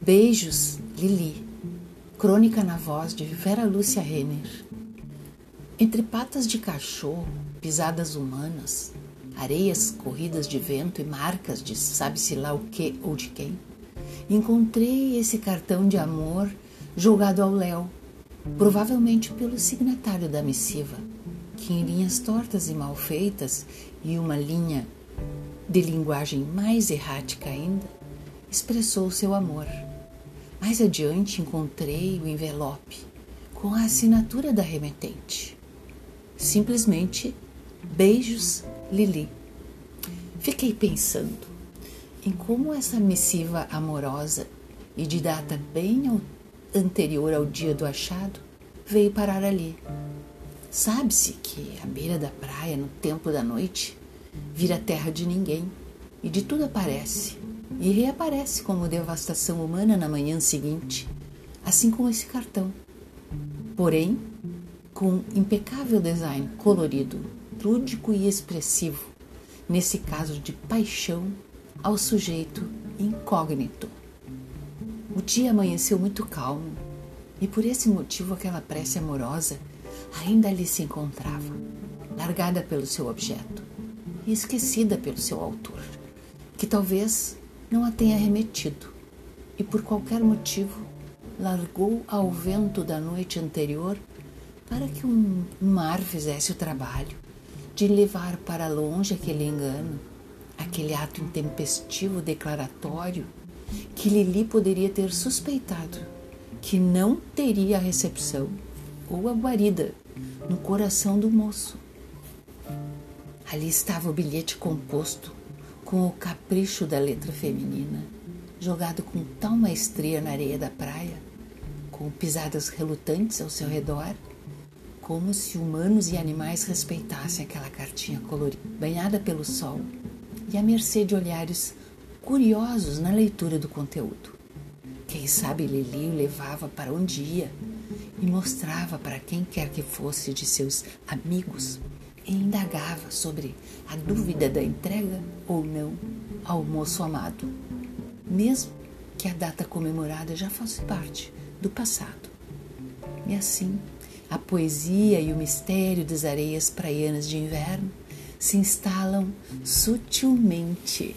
Beijos, Lili. Crônica na voz de Vera Lúcia Renner. Entre patas de cachorro, pisadas humanas, areias corridas de vento e marcas de sabe-se lá o que ou de quem, encontrei esse cartão de amor jogado ao léu, provavelmente pelo signatário da missiva, que em linhas tortas e mal feitas e uma linha de linguagem mais errática ainda, expressou seu amor. Mais adiante encontrei o envelope com a assinatura da remetente. Simplesmente beijos, Lili. Fiquei pensando em como essa missiva amorosa e de data bem anterior ao dia do achado veio parar ali. Sabe-se que à beira da praia, no tempo da noite, vira terra de ninguém. E de tudo aparece. E reaparece como devastação humana na manhã seguinte, assim como esse cartão. Porém, com impecável design colorido, lúdico e expressivo, nesse caso de paixão ao sujeito incógnito. O dia amanheceu muito calmo. E por esse motivo aquela prece amorosa ainda ali se encontrava, largada pelo seu objeto e esquecida pelo seu autor, que talvez não a tenha remetido e por qualquer motivo largou ao vento da noite anterior para que um mar fizesse o trabalho de levar para longe aquele engano, aquele ato intempestivo declaratório que Lili poderia ter suspeitado que não teria a recepção ou a guarida no coração do moço. Ali estava o bilhete composto com o capricho da letra feminina, jogado com tal maestria na areia da praia, com pisadas relutantes ao seu redor, como se humanos e animais respeitassem aquela cartinha colorida, banhada pelo sol e à mercê de olhares curiosos na leitura do conteúdo. Quem sabe Lili o levava para onde ia e mostrava para quem quer que fosse de seus amigos e indagava sobre a dúvida da entrega ou não ao moço amado, mesmo que a data comemorada já fosse parte do passado. E assim, a poesia e o mistério das areias praianas de inverno se instalam sutilmente